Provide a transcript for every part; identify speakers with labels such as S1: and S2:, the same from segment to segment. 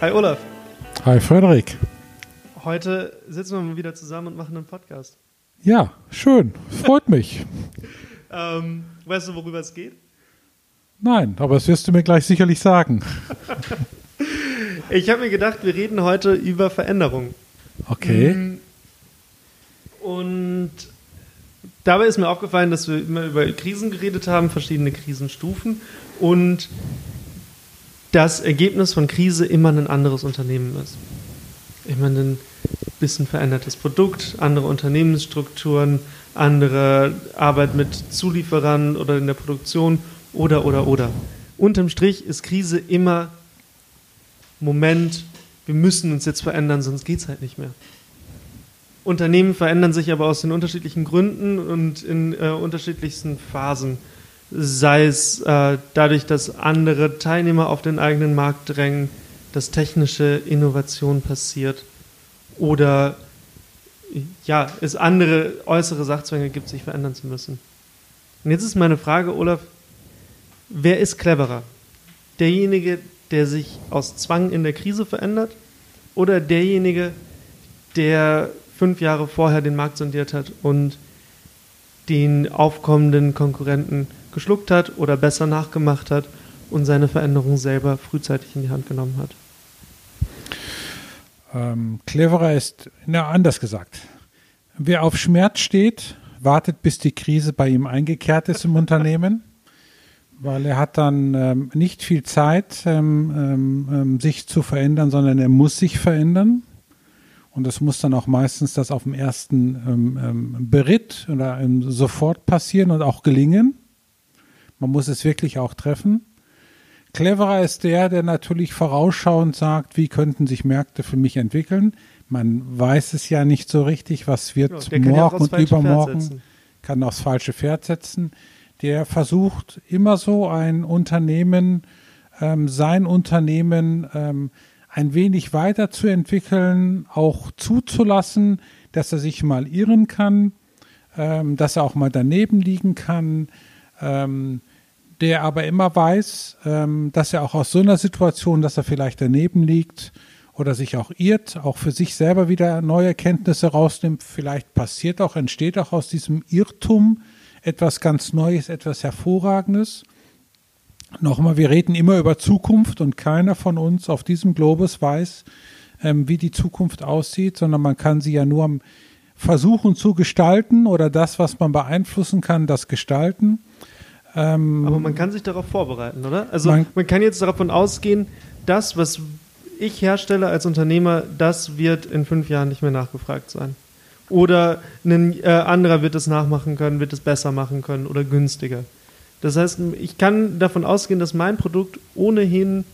S1: Hi. Olaf.
S2: Hi Frederik.
S1: Heute sitzen wir mal wieder zusammen und machen einen Podcast.
S2: Ja, schön. Freut mich.
S1: ähm, weißt du, worüber es geht?
S2: Nein, aber das wirst du mir gleich sicherlich sagen.
S1: ich habe mir gedacht, wir reden heute über Veränderung.
S2: Okay. Mm,
S1: und dabei ist mir aufgefallen, dass wir immer über Krisen geredet haben, verschiedene Krisenstufen und das Ergebnis von Krise immer ein anderes Unternehmen ist. Immer ein bisschen verändertes Produkt, andere Unternehmensstrukturen, andere Arbeit mit Zulieferern oder in der Produktion oder, oder, oder. Unterm Strich ist Krise immer Moment, wir müssen uns jetzt verändern, sonst geht es halt nicht mehr. Unternehmen verändern sich aber aus den unterschiedlichen Gründen und in äh, unterschiedlichsten Phasen. Sei es äh, dadurch, dass andere Teilnehmer auf den eigenen Markt drängen, dass technische Innovation passiert oder ja, es andere äußere Sachzwänge gibt, sich verändern zu müssen. Und jetzt ist meine Frage, Olaf, wer ist cleverer? Derjenige, der sich aus Zwang in der Krise verändert oder derjenige, der fünf Jahre vorher den Markt sondiert hat und den aufkommenden Konkurrenten geschluckt hat oder besser nachgemacht hat und seine Veränderung selber frühzeitig in die Hand genommen hat.
S2: Ähm, cleverer ist, na, anders gesagt. Wer auf Schmerz steht, wartet, bis die Krise bei ihm eingekehrt ist im Unternehmen, weil er hat dann ähm, nicht viel Zeit, ähm, ähm, ähm sich zu verändern, sondern er muss sich verändern. Und das muss dann auch meistens das auf dem ersten ähm, Beritt oder sofort passieren und auch gelingen. Man muss es wirklich auch treffen. Cleverer ist der, der natürlich vorausschauend sagt, wie könnten sich Märkte für mich entwickeln. Man weiß es ja nicht so richtig, was wird ja, morgen und übermorgen. Kann aufs falsche Pferd setzen. Der versucht immer so ein Unternehmen, ähm, sein Unternehmen ähm, ein wenig weiterzuentwickeln, auch zuzulassen, dass er sich mal irren kann, ähm, dass er auch mal daneben liegen kann, ähm, der aber immer weiß, ähm, dass er auch aus so einer Situation, dass er vielleicht daneben liegt oder sich auch irrt, auch für sich selber wieder neue Erkenntnisse rausnimmt. Vielleicht passiert auch, entsteht auch aus diesem Irrtum etwas ganz Neues, etwas Hervorragendes. Nochmal, wir reden immer über Zukunft und keiner von uns auf diesem Globus weiß, ähm, wie die Zukunft aussieht, sondern man kann sie ja nur versuchen zu gestalten oder das, was man beeinflussen kann, das gestalten.
S1: Ähm, Aber man kann sich darauf vorbereiten, oder? Also man, man kann jetzt davon ausgehen, das, was ich herstelle als Unternehmer, das wird in fünf Jahren nicht mehr nachgefragt sein. Oder ein äh, anderer wird es nachmachen können, wird es besser machen können oder günstiger. Das heißt, ich kann davon ausgehen, dass mein Produkt ohnehin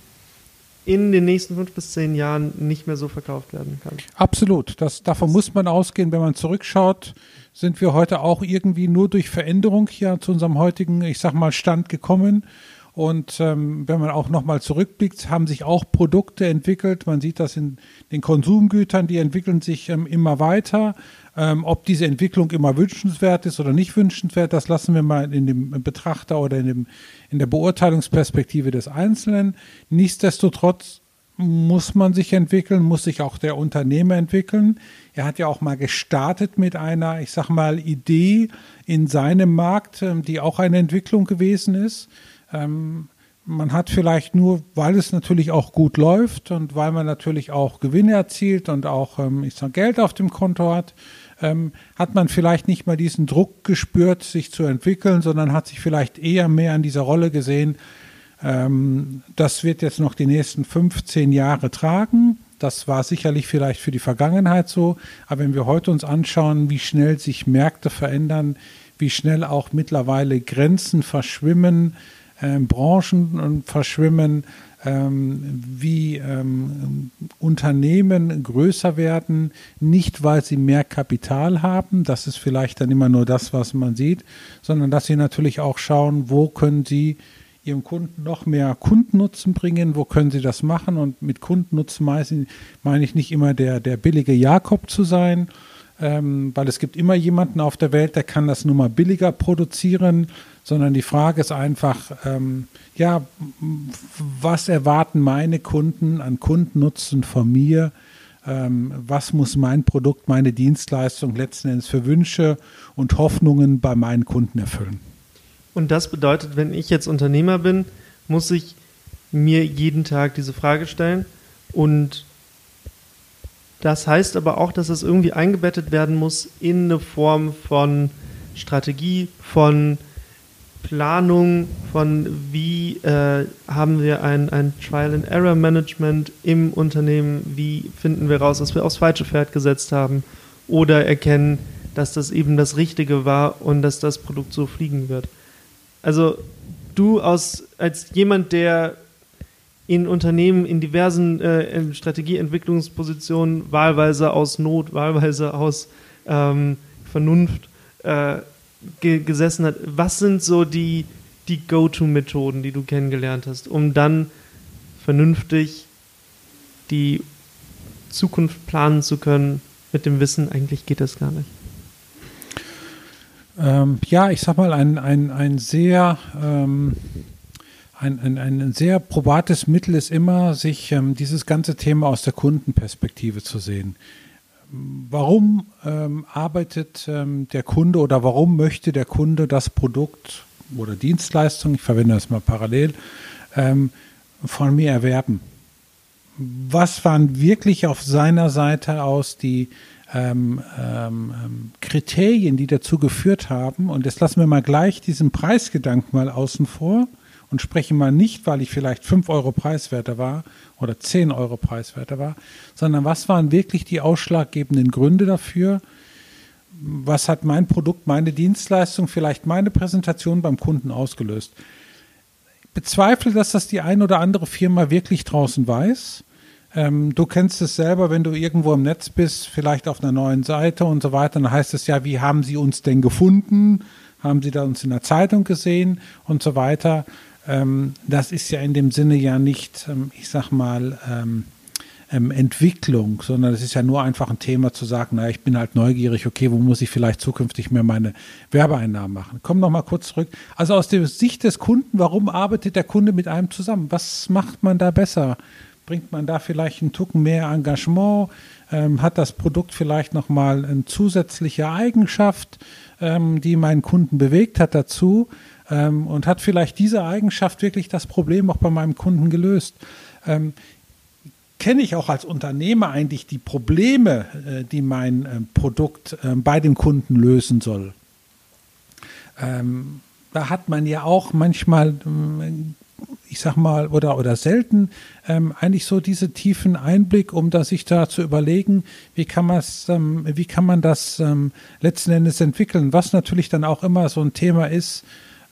S1: in den nächsten fünf bis zehn Jahren nicht mehr so verkauft werden kann.
S2: Absolut. Das, davon muss man ausgehen. Wenn man zurückschaut, sind wir heute auch irgendwie nur durch Veränderung hier zu unserem heutigen, ich sag mal, Stand gekommen. Und ähm, wenn man auch nochmal zurückblickt, haben sich auch Produkte entwickelt. Man sieht das in den Konsumgütern, die entwickeln sich ähm, immer weiter. Ähm, ob diese Entwicklung immer wünschenswert ist oder nicht wünschenswert, das lassen wir mal in dem Betrachter oder in, dem, in der Beurteilungsperspektive des Einzelnen. Nichtsdestotrotz muss man sich entwickeln, muss sich auch der Unternehmer entwickeln. Er hat ja auch mal gestartet mit einer, ich sag mal, Idee in seinem Markt, ähm, die auch eine Entwicklung gewesen ist. Ähm, man hat vielleicht nur, weil es natürlich auch gut läuft und weil man natürlich auch Gewinne erzielt und auch, ähm, ich sag, Geld auf dem Konto hat, ähm, hat man vielleicht nicht mal diesen Druck gespürt, sich zu entwickeln, sondern hat sich vielleicht eher mehr an dieser Rolle gesehen. Ähm, das wird jetzt noch die nächsten 15 Jahre tragen. Das war sicherlich vielleicht für die Vergangenheit so. Aber wenn wir heute uns anschauen, wie schnell sich Märkte verändern, wie schnell auch mittlerweile Grenzen verschwimmen, äh, Branchen verschwimmen, wie ähm, Unternehmen größer werden, nicht weil sie mehr Kapital haben, das ist vielleicht dann immer nur das, was man sieht, sondern dass sie natürlich auch schauen, wo können sie ihrem Kunden noch mehr Kundennutzen bringen, wo können sie das machen? Und mit Kundennutzen meine ich nicht immer der, der billige Jakob zu sein, ähm, weil es gibt immer jemanden auf der Welt, der kann das nur mal billiger produzieren, sondern die Frage ist einfach, ähm, ja, was erwarten meine Kunden an Kundennutzen von mir? Ähm, was muss mein Produkt, meine Dienstleistung letzten Endes für Wünsche und Hoffnungen bei meinen Kunden erfüllen?
S1: Und das bedeutet, wenn ich jetzt Unternehmer bin, muss ich mir jeden Tag diese Frage stellen und das heißt aber auch, dass es irgendwie eingebettet werden muss in eine Form von Strategie, von Planung, von wie äh, haben wir ein, ein Trial-and-Error-Management im Unternehmen, wie finden wir raus, dass wir aufs falsche Pferd gesetzt haben oder erkennen, dass das eben das Richtige war und dass das Produkt so fliegen wird. Also du aus, als jemand, der in Unternehmen in diversen äh, Strategieentwicklungspositionen, wahlweise aus Not, wahlweise aus ähm, Vernunft äh, ge gesessen hat. Was sind so die, die Go-To-Methoden, die du kennengelernt hast, um dann vernünftig die Zukunft planen zu können mit dem Wissen, eigentlich geht das gar nicht?
S2: Ähm, ja, ich sag mal, ein, ein, ein sehr ähm ein, ein, ein sehr probates Mittel ist immer, sich ähm, dieses ganze Thema aus der Kundenperspektive zu sehen. Warum ähm, arbeitet ähm, der Kunde oder warum möchte der Kunde das Produkt oder Dienstleistung, ich verwende das mal parallel, ähm, von mir erwerben? Was waren wirklich auf seiner Seite aus die ähm, ähm, ähm, Kriterien, die dazu geführt haben? Und jetzt lassen wir mal gleich diesen Preisgedanken mal außen vor und spreche mal nicht, weil ich vielleicht 5 Euro preiswerter war oder 10 Euro preiswerter war, sondern was waren wirklich die ausschlaggebenden Gründe dafür? Was hat mein Produkt, meine Dienstleistung, vielleicht meine Präsentation beim Kunden ausgelöst? Ich bezweifle, dass das die ein oder andere Firma wirklich draußen weiß. Ähm, du kennst es selber, wenn du irgendwo im Netz bist, vielleicht auf einer neuen Seite und so weiter, dann heißt es ja, wie haben sie uns denn gefunden? Haben sie da uns in der Zeitung gesehen und so weiter? Ähm, das ist ja in dem Sinne ja nicht, ähm, ich sag mal, ähm, Entwicklung, sondern es ist ja nur einfach ein Thema zu sagen, naja, ich bin halt neugierig, okay, wo muss ich vielleicht zukünftig mehr meine Werbeeinnahmen machen? Komm noch mal kurz zurück. Also aus der Sicht des Kunden, warum arbeitet der Kunde mit einem zusammen? Was macht man da besser? Bringt man da vielleicht einen Tucken mehr Engagement? Ähm, hat das Produkt vielleicht noch mal eine zusätzliche Eigenschaft, ähm, die meinen Kunden bewegt hat dazu? Ähm, und hat vielleicht diese Eigenschaft wirklich das Problem auch bei meinem Kunden gelöst. Ähm, kenne ich auch als Unternehmer eigentlich die Probleme, äh, die mein äh, Produkt äh, bei dem Kunden lösen soll. Ähm, da hat man ja auch manchmal, ähm, ich sag mal, oder, oder selten ähm, eigentlich so diese tiefen Einblick, um da sich da zu überlegen, wie kann, ähm, wie kann man das ähm, letzten Endes entwickeln. Was natürlich dann auch immer so ein Thema ist,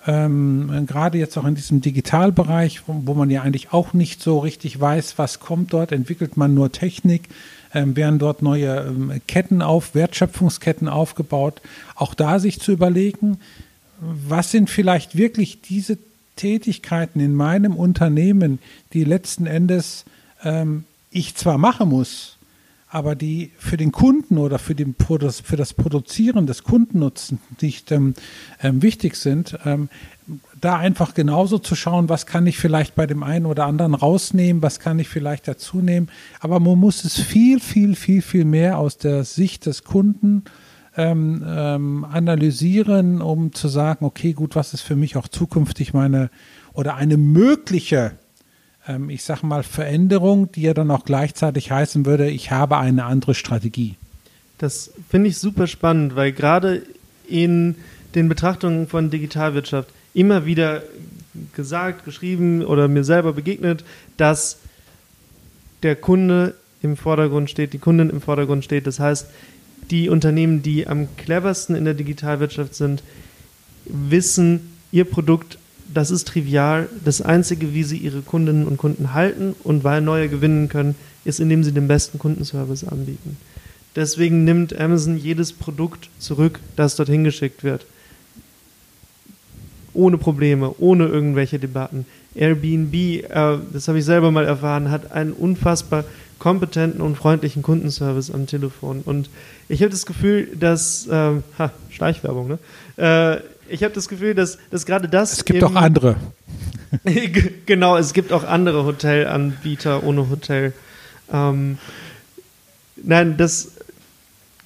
S2: ähm, gerade jetzt auch in diesem Digitalbereich, wo, wo, man ja eigentlich auch nicht so richtig weiß, was kommt dort, entwickelt man nur Technik, ähm, werden dort neue ähm, Ketten auf, Wertschöpfungsketten aufgebaut. Auch da sich zu überlegen, was sind vielleicht wirklich diese Tätigkeiten in meinem Unternehmen, die letzten Endes ähm, ich zwar machen muss, aber die für den Kunden oder für, den, für das Produzieren des Kundennutzens nicht ähm, ähm, wichtig sind, ähm, da einfach genauso zu schauen, was kann ich vielleicht bei dem einen oder anderen rausnehmen, was kann ich vielleicht dazu nehmen. Aber man muss es viel, viel, viel, viel mehr aus der Sicht des Kunden ähm, ähm, analysieren, um zu sagen, okay, gut, was ist für mich auch zukünftig meine oder eine mögliche ähm, ich sage mal, Veränderung, die ja dann auch gleichzeitig heißen würde, ich habe eine andere Strategie.
S1: Das finde ich super spannend, weil gerade in den Betrachtungen von Digitalwirtschaft immer wieder gesagt, geschrieben oder mir selber begegnet, dass der Kunde im Vordergrund steht, die Kundin im Vordergrund steht. Das heißt, die Unternehmen, die am cleversten in der Digitalwirtschaft sind, wissen, ihr Produkt das ist trivial. Das Einzige, wie sie ihre Kundinnen und Kunden halten und weil neue gewinnen können, ist, indem sie den besten Kundenservice anbieten. Deswegen nimmt Amazon jedes Produkt zurück, das dorthin geschickt wird. Ohne Probleme, ohne irgendwelche Debatten. Airbnb, äh, das habe ich selber mal erfahren, hat einen unfassbar kompetenten und freundlichen Kundenservice am Telefon. Und ich habe das Gefühl, dass, äh, ha, Schleichwerbung, ne? Äh, ich habe das Gefühl, dass, dass gerade das.
S2: Es gibt auch andere.
S1: genau, es gibt auch andere Hotelanbieter ohne Hotel. Ähm, nein, das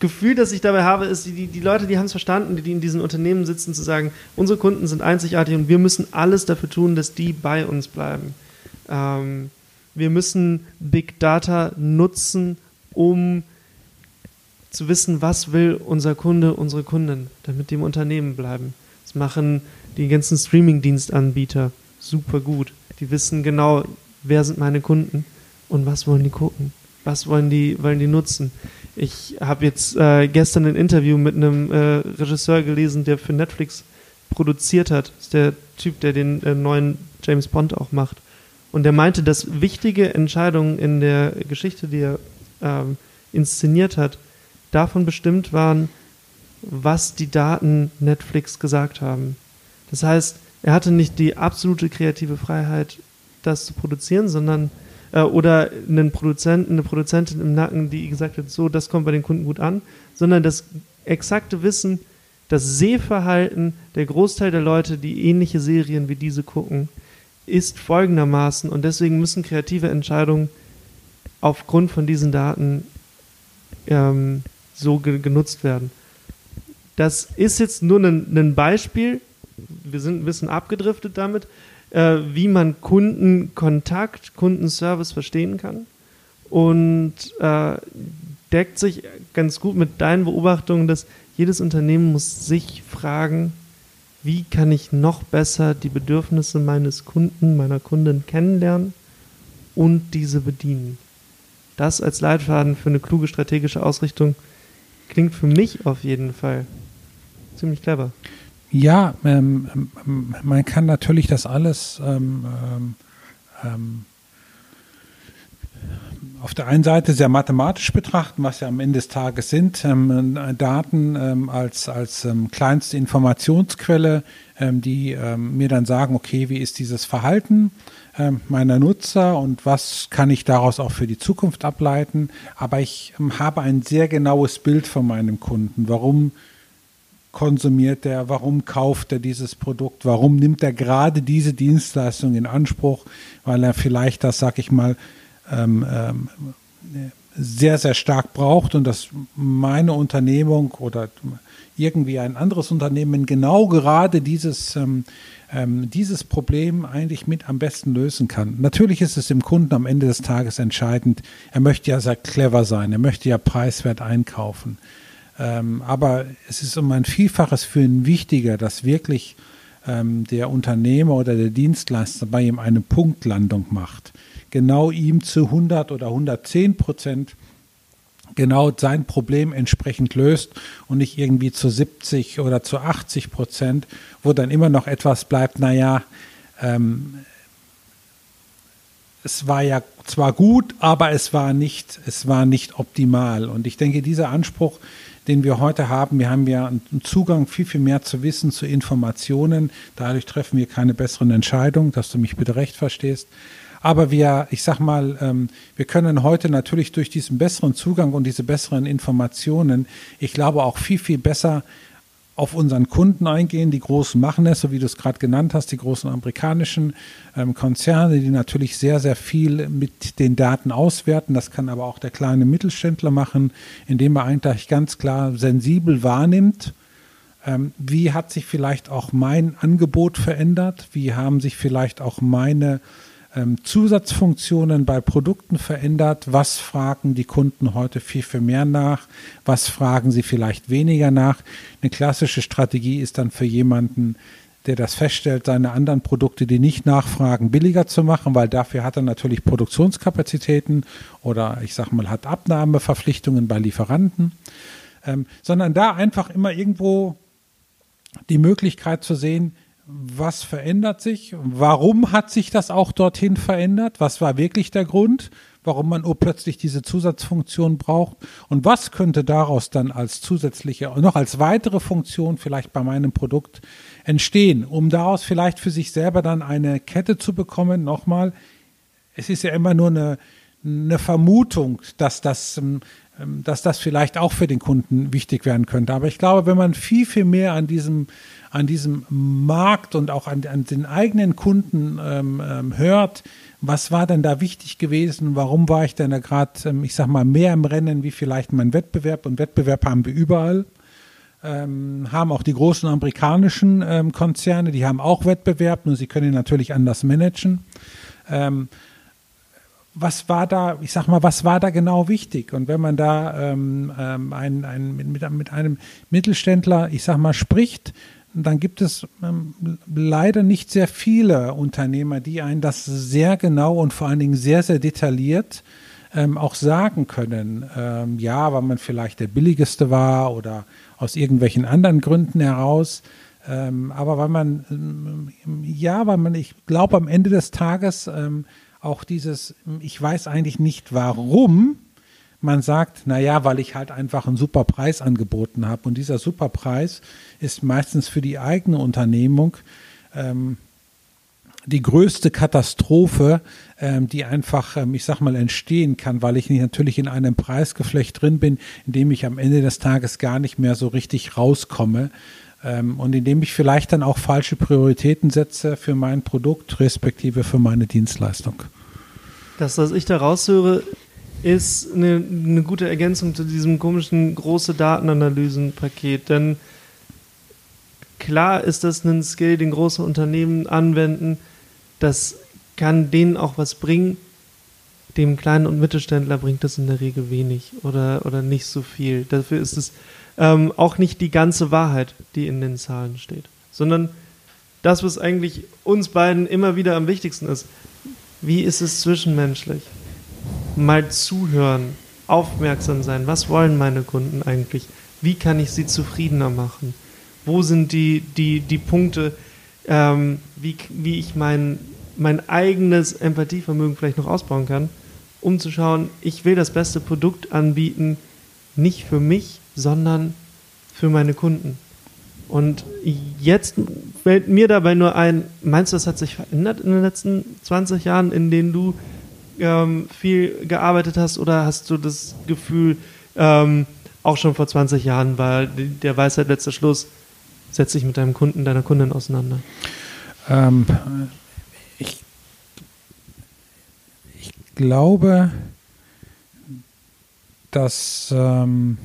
S1: Gefühl, das ich dabei habe, ist, die, die Leute, die haben es verstanden, die in diesen Unternehmen sitzen, zu sagen, unsere Kunden sind einzigartig und wir müssen alles dafür tun, dass die bei uns bleiben. Ähm, wir müssen Big Data nutzen, um zu wissen, was will unser Kunde, unsere Kunden, damit die im Unternehmen bleiben. Machen die ganzen Streaming-Dienstanbieter super gut. Die wissen genau, wer sind meine Kunden und was wollen die gucken, was wollen die, wollen die nutzen. Ich habe jetzt äh, gestern ein Interview mit einem äh, Regisseur gelesen, der für Netflix produziert hat. Das ist der Typ, der den äh, neuen James Bond auch macht. Und der meinte, dass wichtige Entscheidungen in der Geschichte, die er ähm, inszeniert hat, davon bestimmt waren, was die Daten Netflix gesagt haben. Das heißt, er hatte nicht die absolute kreative Freiheit, das zu produzieren, sondern äh, oder einen Produzenten, eine Produzentin im Nacken, die gesagt hat, so, das kommt bei den Kunden gut an, sondern das exakte Wissen, das Sehverhalten der Großteil der Leute, die ähnliche Serien wie diese gucken, ist folgendermaßen und deswegen müssen kreative Entscheidungen aufgrund von diesen Daten ähm, so ge genutzt werden. Das ist jetzt nur ein, ein Beispiel, wir sind ein bisschen abgedriftet damit, äh, wie man Kundenkontakt, Kundenservice verstehen kann und äh, deckt sich ganz gut mit deinen Beobachtungen, dass jedes Unternehmen muss sich fragen, wie kann ich noch besser die Bedürfnisse meines Kunden, meiner Kundin kennenlernen und diese bedienen. Das als Leitfaden für eine kluge strategische Ausrichtung klingt für mich auf jeden Fall ziemlich clever.
S2: Ja, ähm, ähm man kann natürlich das alles ähm, ähm, ähm auf der einen Seite sehr mathematisch betrachten, was ja am Ende des Tages sind, ähm, Daten als, als kleinste Informationsquelle, die mir dann sagen, okay, wie ist dieses Verhalten meiner Nutzer und was kann ich daraus auch für die Zukunft ableiten. Aber ich habe ein sehr genaues Bild von meinem Kunden. Warum konsumiert er, warum kauft er dieses Produkt, warum nimmt er gerade diese Dienstleistung in Anspruch, weil er vielleicht das, sag ich mal, ähm, ähm, sehr, sehr stark braucht und dass meine Unternehmung oder irgendwie ein anderes Unternehmen genau gerade dieses, ähm, ähm, dieses Problem eigentlich mit am besten lösen kann. Natürlich ist es dem Kunden am Ende des Tages entscheidend. Er möchte ja sehr clever sein, er möchte ja preiswert einkaufen. Ähm, aber es ist um ein Vielfaches für ihn wichtiger, dass wirklich ähm, der Unternehmer oder der Dienstleister bei ihm eine Punktlandung macht genau ihm zu 100 oder 110 Prozent genau sein Problem entsprechend löst und nicht irgendwie zu 70 oder zu 80 Prozent, wo dann immer noch etwas bleibt, naja, ähm, es war ja zwar gut, aber es war nicht, es war nicht optimal. Und ich denke, dieser Anspruch, den wir heute haben, wir haben ja einen Zugang viel, viel mehr zu Wissen, zu Informationen. Dadurch treffen wir keine besseren Entscheidungen, dass du mich bitte recht verstehst. Aber wir, ich sag mal, ähm, wir können heute natürlich durch diesen besseren Zugang und diese besseren Informationen, ich glaube auch viel, viel besser auf unseren Kunden eingehen. Die Großen machen es, so wie du es gerade genannt hast, die großen amerikanischen ähm, Konzerne, die natürlich sehr, sehr viel mit den Daten auswerten. Das kann aber auch der kleine Mittelständler machen, indem er eigentlich ganz klar sensibel wahrnimmt, ähm, wie hat sich vielleicht auch mein Angebot verändert, wie haben sich vielleicht auch meine ähm, Zusatzfunktionen bei Produkten verändert? Was fragen die Kunden heute viel, viel mehr nach? Was fragen sie vielleicht weniger nach? Eine klassische Strategie ist dann für jemanden, der das feststellt, seine anderen Produkte, die nicht nachfragen, billiger zu machen, weil dafür hat er natürlich Produktionskapazitäten oder ich sage mal, hat Abnahmeverpflichtungen bei Lieferanten, ähm, sondern da einfach immer irgendwo die Möglichkeit zu sehen, was verändert sich? Warum hat sich das auch dorthin verändert? Was war wirklich der Grund, warum man urplötzlich diese Zusatzfunktion braucht? Und was könnte daraus dann als zusätzliche, noch als weitere Funktion vielleicht bei meinem Produkt entstehen, um daraus vielleicht für sich selber dann eine Kette zu bekommen? Nochmal, es ist ja immer nur eine, eine Vermutung, dass das, ähm, ähm, dass das vielleicht auch für den Kunden wichtig werden könnte. Aber ich glaube, wenn man viel, viel mehr an diesem, an diesem Markt und auch an, an den eigenen Kunden ähm, ähm, hört, was war denn da wichtig gewesen? Warum war ich denn da gerade, ähm, ich sag mal, mehr im Rennen wie vielleicht mein Wettbewerb? Und Wettbewerb haben wir überall. Ähm, haben auch die großen amerikanischen ähm, Konzerne, die haben auch Wettbewerb, nur sie können ihn natürlich anders managen. Ähm, was war da, ich sag mal, was war da genau wichtig? Und wenn man da ähm, ein, ein, mit, mit einem Mittelständler, ich sag mal, spricht, dann gibt es ähm, leider nicht sehr viele Unternehmer, die einen das sehr genau und vor allen Dingen sehr, sehr detailliert ähm, auch sagen können. Ähm, ja, weil man vielleicht der billigste war oder aus irgendwelchen anderen Gründen heraus. Ähm, aber weil man, ähm, ja, weil man, ich glaube, am Ende des Tages ähm, auch dieses, ich weiß eigentlich nicht warum, man sagt, naja, weil ich halt einfach einen super Preis angeboten habe. Und dieser super Preis ist meistens für die eigene Unternehmung ähm, die größte Katastrophe, ähm, die einfach, ähm, ich sag mal, entstehen kann, weil ich natürlich in einem Preisgeflecht drin bin, in dem ich am Ende des Tages gar nicht mehr so richtig rauskomme ähm, und in dem ich vielleicht dann auch falsche Prioritäten setze für mein Produkt, respektive für meine Dienstleistung.
S1: Das, was ich da raushöre, ist eine, eine gute Ergänzung zu diesem komischen große Datenanalysen-Paket. Denn klar ist das ein Skill, den große Unternehmen anwenden. Das kann denen auch was bringen. Dem kleinen und Mittelständler bringt das in der Regel wenig oder, oder nicht so viel. Dafür ist es ähm, auch nicht die ganze Wahrheit, die in den Zahlen steht, sondern das, was eigentlich uns beiden immer wieder am wichtigsten ist. Wie ist es zwischenmenschlich? Mal zuhören, aufmerksam sein. Was wollen meine Kunden eigentlich? Wie kann ich sie zufriedener machen? Wo sind die, die, die Punkte, ähm, wie, wie ich mein, mein eigenes Empathievermögen vielleicht noch ausbauen kann, um zu schauen, ich will das beste Produkt anbieten, nicht für mich, sondern für meine Kunden. Und jetzt fällt mir dabei nur ein, meinst du, das hat sich verändert in den letzten 20 Jahren, in denen du ähm, viel gearbeitet hast, oder hast du das Gefühl, ähm, auch schon vor 20 Jahren war der Weisheit letzter Schluss, setz dich mit deinem Kunden, deiner Kundin auseinander?
S2: Ähm, ich, ich glaube, dass ähm,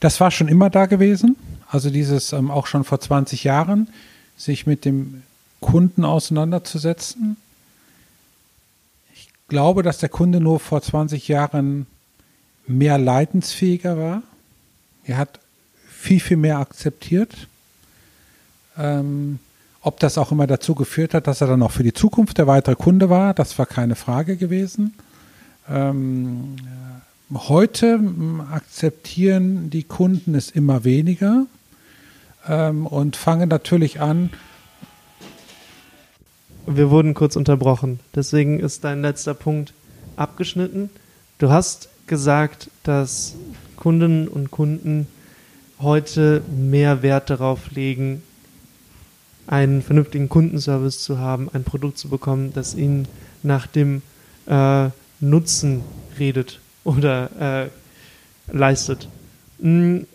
S2: das war schon immer da gewesen. Also dieses ähm, auch schon vor 20 Jahren, sich mit dem Kunden auseinanderzusetzen. Ich glaube, dass der Kunde nur vor 20 Jahren mehr leidensfähiger war. Er hat viel, viel mehr akzeptiert. Ähm, ob das auch immer dazu geführt hat, dass er dann auch für die Zukunft der weitere Kunde war, das war keine Frage gewesen. Ähm, heute akzeptieren die Kunden es immer weniger ähm, und fangen natürlich an.
S1: Wir wurden kurz unterbrochen, deswegen ist dein letzter Punkt abgeschnitten. Du hast gesagt, dass Kundinnen und Kunden heute mehr Wert darauf legen, einen vernünftigen Kundenservice zu haben, ein Produkt zu bekommen, das ihnen nach dem äh, Nutzen redet oder äh, leistet. Mhm.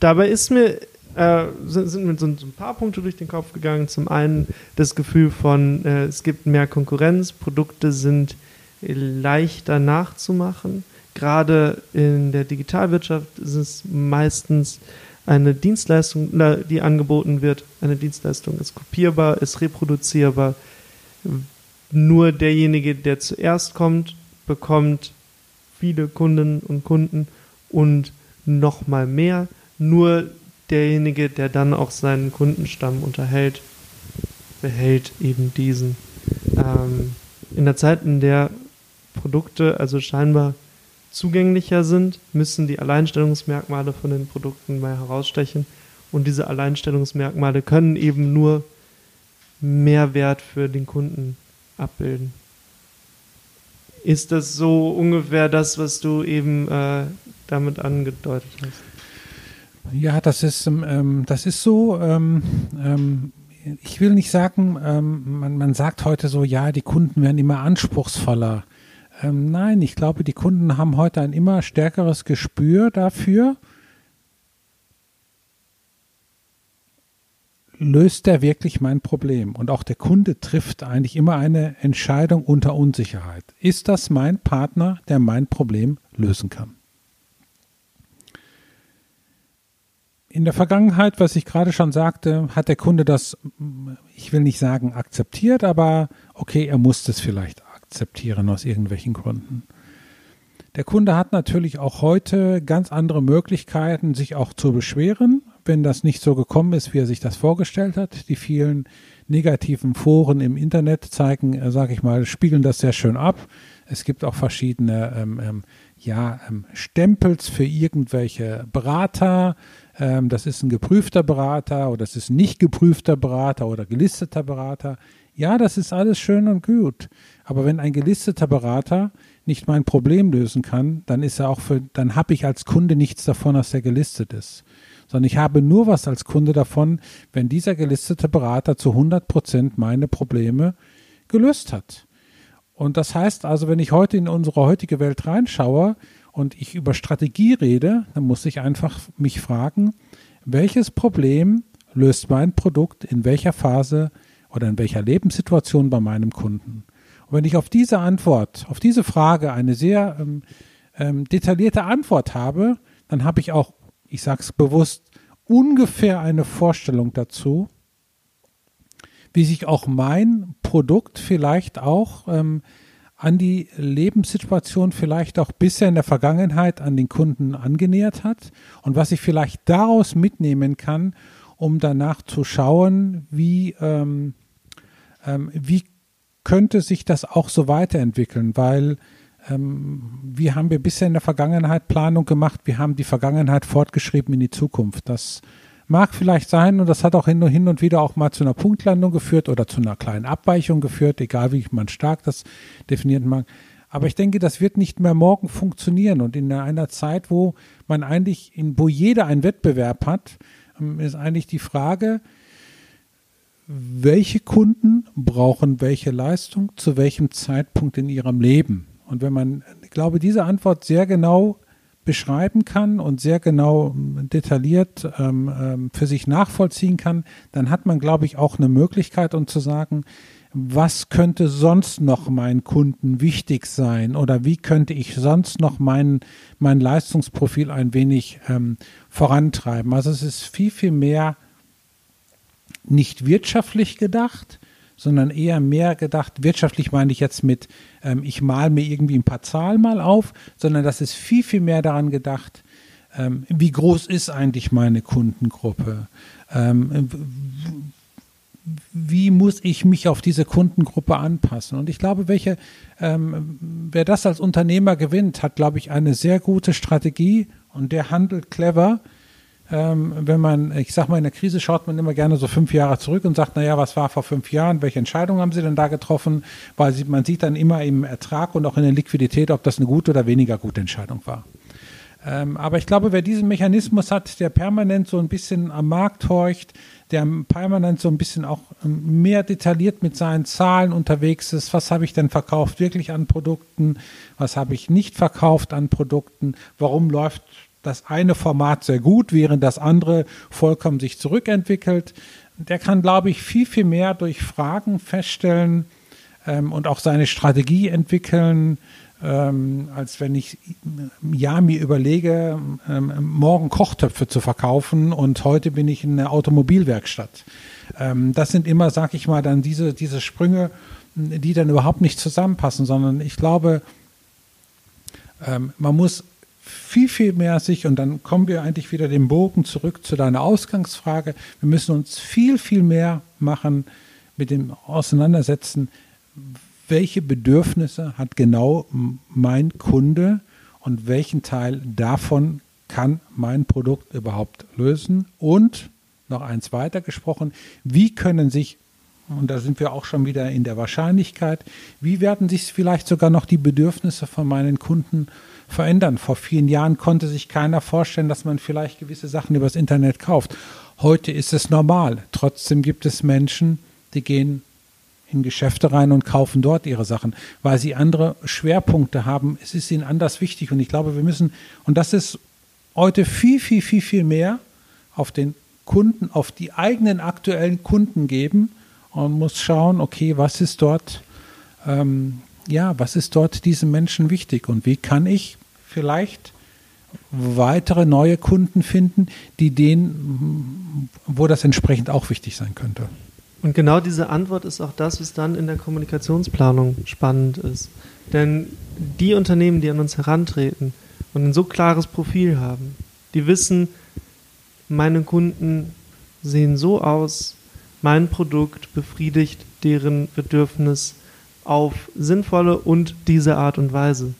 S1: Dabei ist mir äh, sind, sind, mir so ein paar Punkte durch den Kopf gegangen. Zum einen das Gefühl von, äh, es gibt mehr Konkurrenz, Produkte sind leichter nachzumachen. Gerade in der Digitalwirtschaft ist es meistens eine Dienstleistung, die angeboten wird. Eine Dienstleistung ist kopierbar, ist reproduzierbar. Nur derjenige, der zuerst kommt, bekommt viele Kundinnen und Kunden und nochmal mehr. Nur derjenige, der dann auch seinen Kundenstamm unterhält, behält eben diesen. Ähm, in der Zeit, in der Produkte also scheinbar zugänglicher sind, müssen die Alleinstellungsmerkmale von den Produkten mal herausstechen. Und diese Alleinstellungsmerkmale können eben nur Mehrwert für den Kunden abbilden. Ist das so ungefähr das, was du eben äh, damit angedeutet hast?
S2: Ja, das ist, ähm, ähm, das ist so. Ähm, ähm, ich will nicht sagen, ähm, man, man sagt heute so, ja, die Kunden werden immer anspruchsvoller. Nein, ich glaube, die Kunden haben heute ein immer stärkeres Gespür dafür, löst der wirklich mein Problem? Und auch der Kunde trifft eigentlich immer eine Entscheidung unter Unsicherheit. Ist das mein Partner, der mein Problem lösen kann? In der Vergangenheit, was ich gerade schon sagte, hat der Kunde das, ich will nicht sagen akzeptiert, aber okay, er muss das vielleicht akzeptieren aus irgendwelchen Gründen. Der Kunde hat natürlich auch heute ganz andere Möglichkeiten, sich auch zu beschweren, wenn das nicht so gekommen ist, wie er sich das vorgestellt hat. Die vielen negativen Foren im Internet zeigen, äh, sage ich mal, spiegeln das sehr schön ab. Es gibt auch verschiedene ähm, ähm, ja, ähm, Stempels für irgendwelche Berater. Ähm, das ist ein geprüfter Berater oder das ist ein nicht geprüfter Berater oder gelisteter Berater. Ja, das ist alles schön und gut. Aber wenn ein gelisteter Berater nicht mein Problem lösen kann, dann ist er auch für, dann habe ich als Kunde nichts davon, dass er gelistet ist sondern ich habe nur was als Kunde davon, wenn dieser gelistete Berater zu 100 Prozent meine Probleme gelöst hat. Und das heißt also, wenn ich heute in unsere heutige Welt reinschaue und ich über Strategie rede, dann muss ich einfach mich fragen, welches Problem löst mein Produkt in welcher Phase oder in welcher Lebenssituation bei meinem Kunden? Und wenn ich auf diese Antwort, auf diese Frage eine sehr ähm, ähm, detaillierte Antwort habe, dann habe ich auch ich sage es bewusst, ungefähr eine Vorstellung dazu, wie sich auch mein Produkt vielleicht auch ähm, an die Lebenssituation vielleicht auch bisher in der Vergangenheit an den Kunden angenähert hat und was ich vielleicht daraus mitnehmen kann, um danach zu schauen, wie, ähm, ähm, wie könnte sich das auch so weiterentwickeln, weil ähm, wie haben wir bisher in der Vergangenheit Planung gemacht? Wir haben die Vergangenheit fortgeschrieben in die Zukunft. Das mag vielleicht sein und das hat auch hin und, wieder auch mal zu einer Punktlandung geführt oder zu einer kleinen Abweichung geführt, egal wie man stark das definieren mag. Aber ich denke, das wird nicht mehr morgen funktionieren. Und in einer Zeit, wo man eigentlich, in, wo jeder einen Wettbewerb hat, ähm, ist eigentlich die Frage, welche Kunden brauchen welche Leistung zu welchem Zeitpunkt in ihrem Leben? Und wenn man, ich glaube, diese Antwort sehr genau beschreiben kann und sehr genau ähm, detailliert ähm, ähm, für sich nachvollziehen kann, dann hat man, glaube ich, auch eine Möglichkeit, um zu sagen, was könnte sonst noch meinen Kunden wichtig sein oder wie könnte ich sonst noch mein, mein Leistungsprofil ein wenig ähm, vorantreiben. Also es ist viel, viel mehr nicht wirtschaftlich gedacht, sondern eher mehr gedacht, wirtschaftlich meine ich jetzt mit, ähm, ich mal mir irgendwie ein paar Zahlen mal auf, sondern das ist viel, viel mehr daran gedacht, ähm, wie groß ist eigentlich meine Kundengruppe? Ähm, wie muss ich mich auf diese Kundengruppe anpassen? Und ich glaube, welche, ähm, wer das als Unternehmer gewinnt, hat, glaube ich, eine sehr gute Strategie und der handelt clever ähm, wenn man, ich sag mal, in der Krise schaut man immer gerne so fünf Jahre zurück und sagt, naja, was war vor fünf Jahren, welche Entscheidungen haben Sie denn da getroffen? Weil man sieht dann immer im Ertrag und auch in der Liquidität, ob das eine gute oder weniger gute Entscheidung war. Ähm, aber ich glaube, wer diesen Mechanismus hat, der permanent so ein bisschen am Markt horcht, der permanent so ein bisschen auch mehr detailliert mit seinen Zahlen unterwegs ist, was habe ich denn verkauft wirklich an Produkten, was habe ich nicht verkauft an Produkten, warum läuft das eine Format sehr gut, während das andere vollkommen sich zurückentwickelt. Der kann, glaube ich, viel, viel mehr durch Fragen feststellen ähm, und auch seine Strategie entwickeln, ähm, als wenn ich ja mir überlege, ähm, morgen Kochtöpfe zu verkaufen und heute bin ich in der Automobilwerkstatt. Ähm, das sind immer, sag ich mal, dann diese, diese Sprünge, die dann überhaupt nicht zusammenpassen, sondern ich glaube, ähm, man muss viel, viel mehr sich, und dann kommen wir eigentlich wieder den Bogen zurück zu deiner Ausgangsfrage, wir müssen uns viel, viel mehr machen mit dem Auseinandersetzen, welche Bedürfnisse hat genau mein Kunde und welchen Teil davon kann mein Produkt überhaupt lösen? Und noch eins weiter gesprochen, wie können sich und da sind wir auch schon wieder in der Wahrscheinlichkeit, wie werden sich vielleicht sogar noch die Bedürfnisse von meinen Kunden verändern. Vor vielen Jahren konnte sich keiner vorstellen, dass man vielleicht gewisse Sachen übers Internet kauft. Heute ist es normal. Trotzdem gibt es Menschen, die gehen in Geschäfte rein und kaufen dort ihre Sachen, weil sie andere Schwerpunkte haben. Es ist ihnen anders wichtig und ich glaube, wir müssen, und das ist heute viel, viel, viel, viel mehr auf den Kunden, auf die eigenen aktuellen Kunden geben und muss schauen, okay, was ist dort, ähm, ja, was ist dort diesen Menschen wichtig und wie kann ich vielleicht weitere neue Kunden finden, die denen, wo das entsprechend auch wichtig sein könnte.
S1: Und genau diese Antwort ist auch das, was dann in der Kommunikationsplanung spannend ist. Denn die Unternehmen, die an uns herantreten und ein so klares Profil haben, die wissen, meine Kunden sehen so aus, mein Produkt befriedigt deren Bedürfnis auf sinnvolle und diese Art und Weise.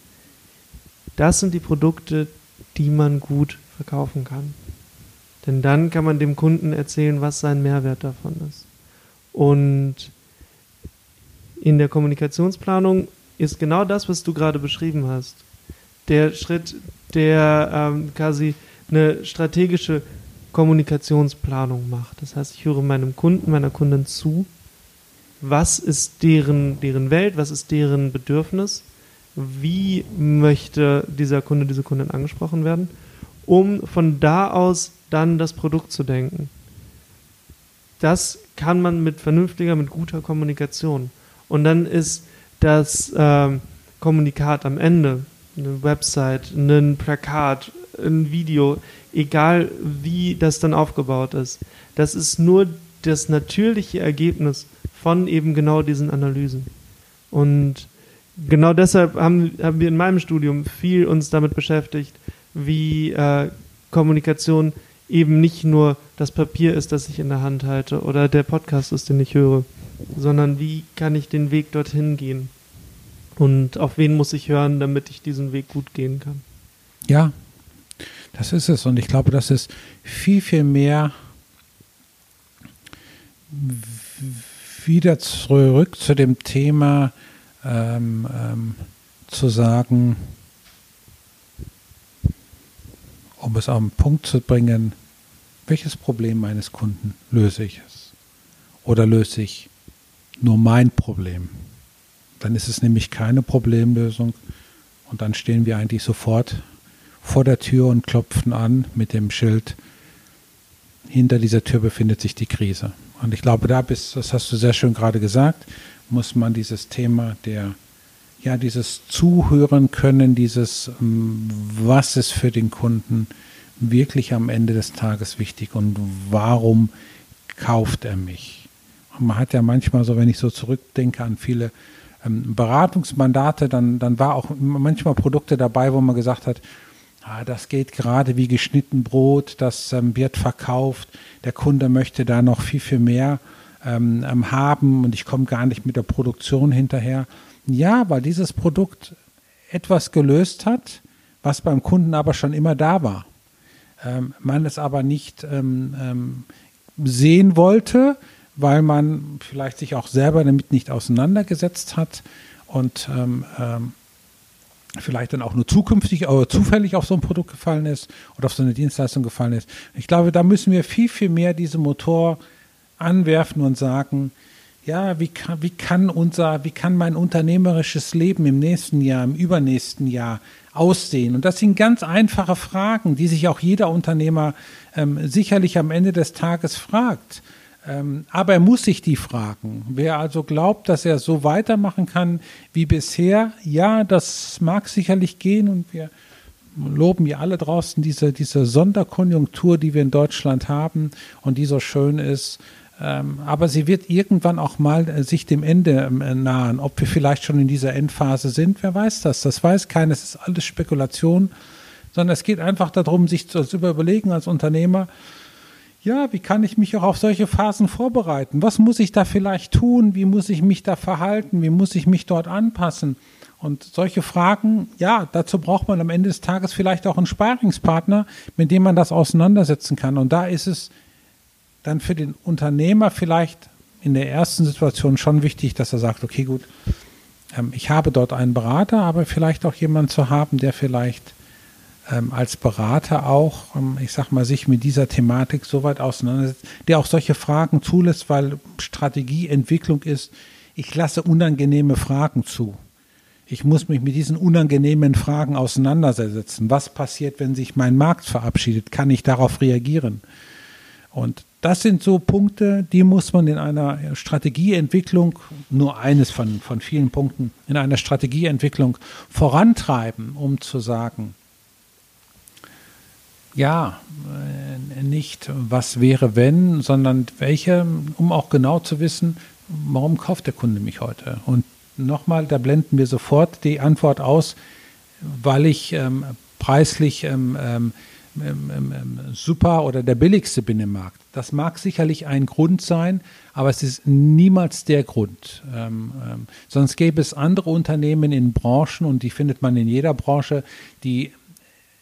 S1: Das sind die Produkte, die man gut verkaufen kann. Denn dann kann man dem Kunden erzählen, was sein Mehrwert davon ist. Und in der Kommunikationsplanung ist genau das, was du gerade beschrieben hast. Der Schritt, der ähm, quasi eine strategische Kommunikationsplanung macht. Das heißt, ich höre meinem Kunden, meiner Kundin zu, was ist deren, deren Welt, was ist deren Bedürfnis wie möchte dieser Kunde, diese Kundin angesprochen werden, um von da aus dann das Produkt zu denken. Das kann man mit vernünftiger, mit guter Kommunikation. Und dann ist das ähm, Kommunikat am Ende, eine Website, ein Plakat, ein Video, egal wie das dann aufgebaut ist, das ist nur das natürliche Ergebnis von eben genau diesen Analysen. Und genau deshalb haben, haben wir in meinem Studium viel uns damit beschäftigt, wie äh, Kommunikation eben nicht nur das Papier ist, das ich in der Hand halte oder der Podcast ist, den ich höre, sondern wie kann ich den Weg dorthin gehen und auf wen muss ich hören, damit ich diesen Weg gut gehen kann.
S2: Ja, das ist es und ich glaube, das ist viel, viel mehr wieder zurück zu dem Thema, ähm, ähm, zu sagen, um es auf den Punkt zu bringen, welches Problem meines Kunden löse ich es? Oder löse ich nur mein Problem? Dann ist es nämlich keine Problemlösung und dann stehen wir eigentlich sofort vor der Tür und klopfen an mit dem Schild, hinter dieser Tür befindet sich die Krise. Und ich glaube, da bist, das hast du sehr schön gerade gesagt, muss man dieses Thema der, ja, dieses Zuhören können, dieses, ähm, was ist für den Kunden wirklich am Ende des Tages wichtig und warum kauft er mich? Und man hat ja manchmal so, wenn ich so zurückdenke an viele ähm, Beratungsmandate, dann, dann war auch manchmal Produkte dabei, wo man gesagt hat, ah, das geht gerade wie geschnitten Brot, das ähm, wird verkauft, der Kunde möchte da noch viel, viel mehr ähm, ähm, haben und ich komme gar nicht mit der Produktion hinterher. Ja, weil dieses Produkt etwas gelöst hat, was beim Kunden aber schon immer da war. Ähm, man es aber nicht ähm, ähm, sehen wollte, weil man vielleicht sich auch selber damit nicht auseinandergesetzt hat und ähm, vielleicht dann auch nur zukünftig oder zufällig auf so ein Produkt gefallen ist oder auf so eine Dienstleistung gefallen ist. Ich glaube, da müssen wir viel, viel mehr diese Motor anwerfen und sagen, ja, wie kann, wie kann unser, wie kann mein unternehmerisches Leben im nächsten Jahr, im übernächsten Jahr aussehen? Und das sind ganz einfache Fragen, die sich auch jeder Unternehmer ähm, sicherlich am Ende des Tages fragt. Ähm, aber er muss sich die fragen. Wer also glaubt, dass er so weitermachen kann wie bisher, ja, das mag sicherlich gehen und wir loben ja alle draußen diese, diese Sonderkonjunktur, die wir in Deutschland haben und die so schön ist. Ähm, aber sie wird irgendwann auch mal äh, sich dem Ende ähm, nahen. Ob wir vielleicht schon in dieser Endphase sind, wer weiß das? Das weiß keiner. Es ist alles Spekulation, sondern es geht einfach darum, sich zu überlegen als Unternehmer, ja, wie kann ich mich auch auf solche Phasen vorbereiten? Was muss ich da vielleicht tun? Wie muss ich mich da verhalten? Wie muss ich mich dort anpassen? Und solche Fragen, ja, dazu braucht man am Ende des Tages vielleicht auch einen Sparingspartner, mit dem man das auseinandersetzen kann. Und da ist es dann für den Unternehmer vielleicht in der ersten Situation schon wichtig, dass er sagt, okay, gut, ähm, ich habe dort einen Berater, aber vielleicht auch jemanden zu haben, der vielleicht ähm, als Berater auch, ähm, ich sag mal, sich mit dieser Thematik so weit auseinandersetzt, der auch solche Fragen zulässt, weil Strategieentwicklung ist ich lasse unangenehme Fragen zu. Ich muss mich mit diesen unangenehmen Fragen auseinandersetzen. Was passiert, wenn sich mein Markt verabschiedet? Kann ich darauf reagieren? Und das sind so Punkte, die muss man in einer Strategieentwicklung, nur eines von, von vielen Punkten, in einer Strategieentwicklung vorantreiben, um zu sagen, ja, äh, nicht was wäre wenn, sondern welche, um auch genau zu wissen, warum kauft der Kunde mich heute? Und nochmal, da blenden wir sofort die Antwort aus, weil ich ähm, preislich ähm, ähm, ähm, ähm, ähm super oder der billigste bin im Markt. Das mag sicherlich ein Grund sein, aber es ist niemals der Grund. Sonst gäbe es andere Unternehmen in Branchen und die findet man in jeder Branche, die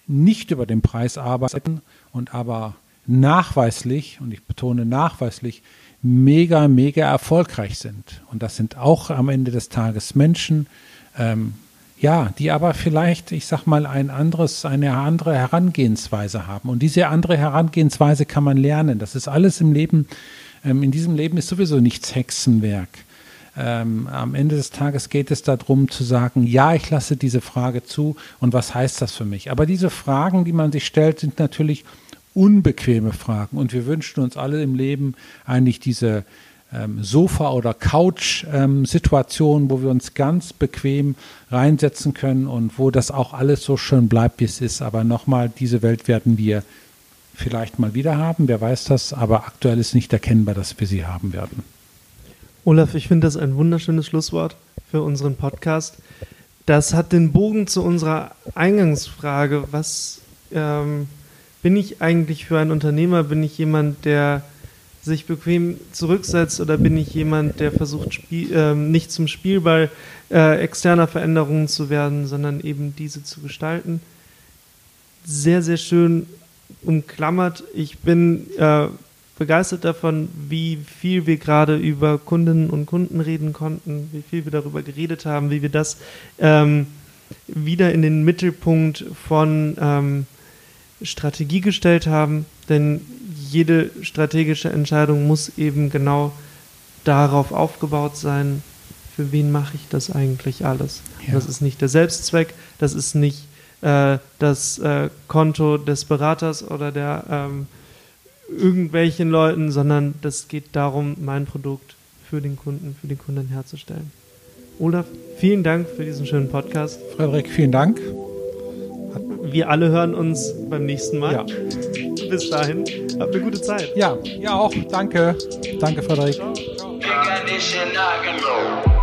S2: nicht über den Preis arbeiten und aber nachweislich, und ich betone nachweislich, mega, mega erfolgreich sind. Und das sind auch am Ende des Tages Menschen, ähm, ja, die aber vielleicht, ich sag mal, ein anderes, eine andere Herangehensweise haben. Und diese andere Herangehensweise kann man lernen. Das ist alles im Leben, ähm, in diesem Leben ist sowieso nichts Hexenwerk. Ähm, am Ende des Tages geht es darum zu sagen, ja, ich lasse diese Frage zu und was heißt das für mich? Aber diese Fragen, die man sich stellt, sind natürlich unbequeme Fragen und wir wünschen uns alle im Leben eigentlich diese ähm, Sofa- oder Couch-Situation, ähm, wo wir uns ganz bequem reinsetzen können und wo das auch alles so schön bleibt, wie es ist. Aber nochmal, diese Welt werden wir vielleicht mal wieder haben, wer weiß das, aber aktuell ist nicht erkennbar, dass wir sie haben werden.
S1: Olaf, ich finde das ein wunderschönes Schlusswort für unseren Podcast. Das hat den Bogen zu unserer Eingangsfrage. Was ähm, bin ich eigentlich für ein Unternehmer? Bin ich jemand, der sich bequem zurücksetzt oder bin ich jemand, der versucht, Spiel, äh, nicht zum Spielball äh, externer Veränderungen zu werden, sondern eben diese zu gestalten? Sehr, sehr schön umklammert. Ich bin äh, begeistert davon, wie viel wir gerade über Kundinnen und Kunden reden konnten, wie viel wir darüber geredet haben, wie wir das ähm, wieder in den Mittelpunkt von ähm, Strategie gestellt haben. Denn jede strategische Entscheidung muss eben genau darauf aufgebaut sein, für wen mache ich das eigentlich alles. Ja. Das ist nicht der Selbstzweck, das ist nicht äh, das äh, Konto des Beraters oder der ähm, irgendwelchen Leuten, sondern das geht darum, mein Produkt für den Kunden, für den Kunden herzustellen. Olaf, vielen Dank für diesen schönen Podcast.
S2: Frederik, vielen Dank.
S1: Wir alle hören uns beim nächsten Mal. Ja. Bis dahin, habt eine gute Zeit.
S2: Ja, ja auch. Danke. Danke, Frederik. Ciao, ciao.